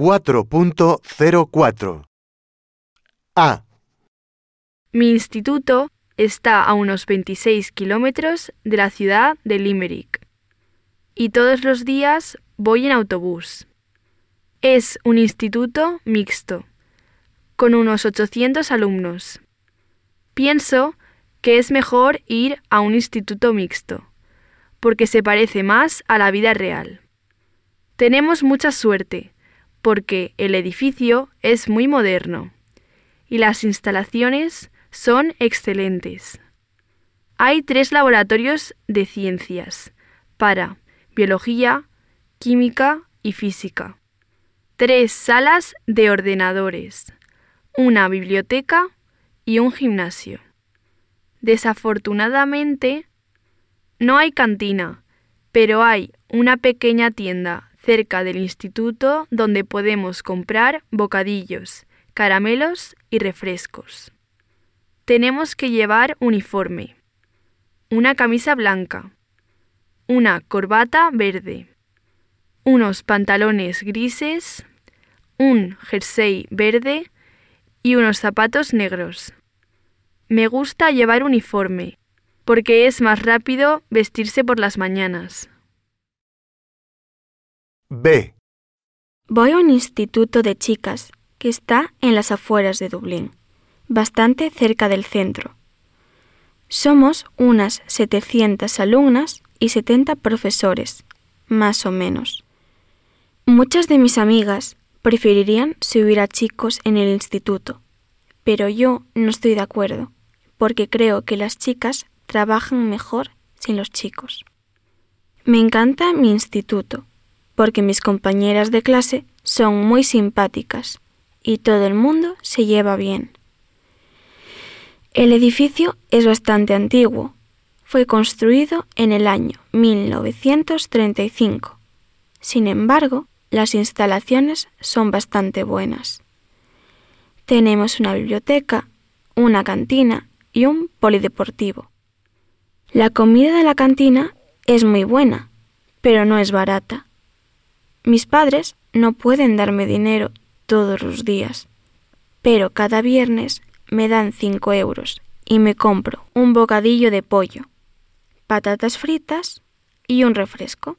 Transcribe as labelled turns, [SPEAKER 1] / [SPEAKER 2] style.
[SPEAKER 1] 4.04 A.
[SPEAKER 2] Mi instituto está a unos 26 kilómetros de la ciudad de Limerick y todos los días voy en autobús. Es un instituto mixto, con unos 800 alumnos. Pienso que es mejor ir a un instituto mixto, porque se parece más a la vida real. Tenemos mucha suerte, porque el edificio es muy moderno y las instalaciones son excelentes. Hay tres laboratorios de ciencias para biología, química y física. Tres salas de ordenadores, una biblioteca y un gimnasio. Desafortunadamente, no hay cantina, pero hay una pequeña tienda cerca del instituto donde podemos comprar bocadillos, caramelos y refrescos. Tenemos que llevar uniforme, una camisa blanca, una corbata verde, unos pantalones grises, un jersey verde y unos zapatos negros. Me gusta llevar uniforme, porque es más rápido vestirse por las mañanas.
[SPEAKER 1] B.
[SPEAKER 3] Voy a un instituto de chicas que está en las afueras de Dublín, bastante cerca del centro. Somos unas 700 alumnas y 70 profesores, más o menos. Muchas de mis amigas preferirían subir a chicos en el instituto, pero yo no estoy de acuerdo, porque creo que las chicas trabajan mejor sin los chicos. Me encanta mi instituto, porque mis compañeras de clase son muy simpáticas y todo el mundo se lleva bien. El edificio es bastante antiguo. Fue construido en el año 1935. Sin embargo, las instalaciones son bastante buenas. Tenemos una biblioteca, una cantina y un polideportivo. La comida de la cantina es muy buena, pero no es barata. Mis padres no pueden darme dinero todos los días, pero cada viernes me dan cinco euros y me compro un bocadillo de pollo, patatas fritas y un refresco.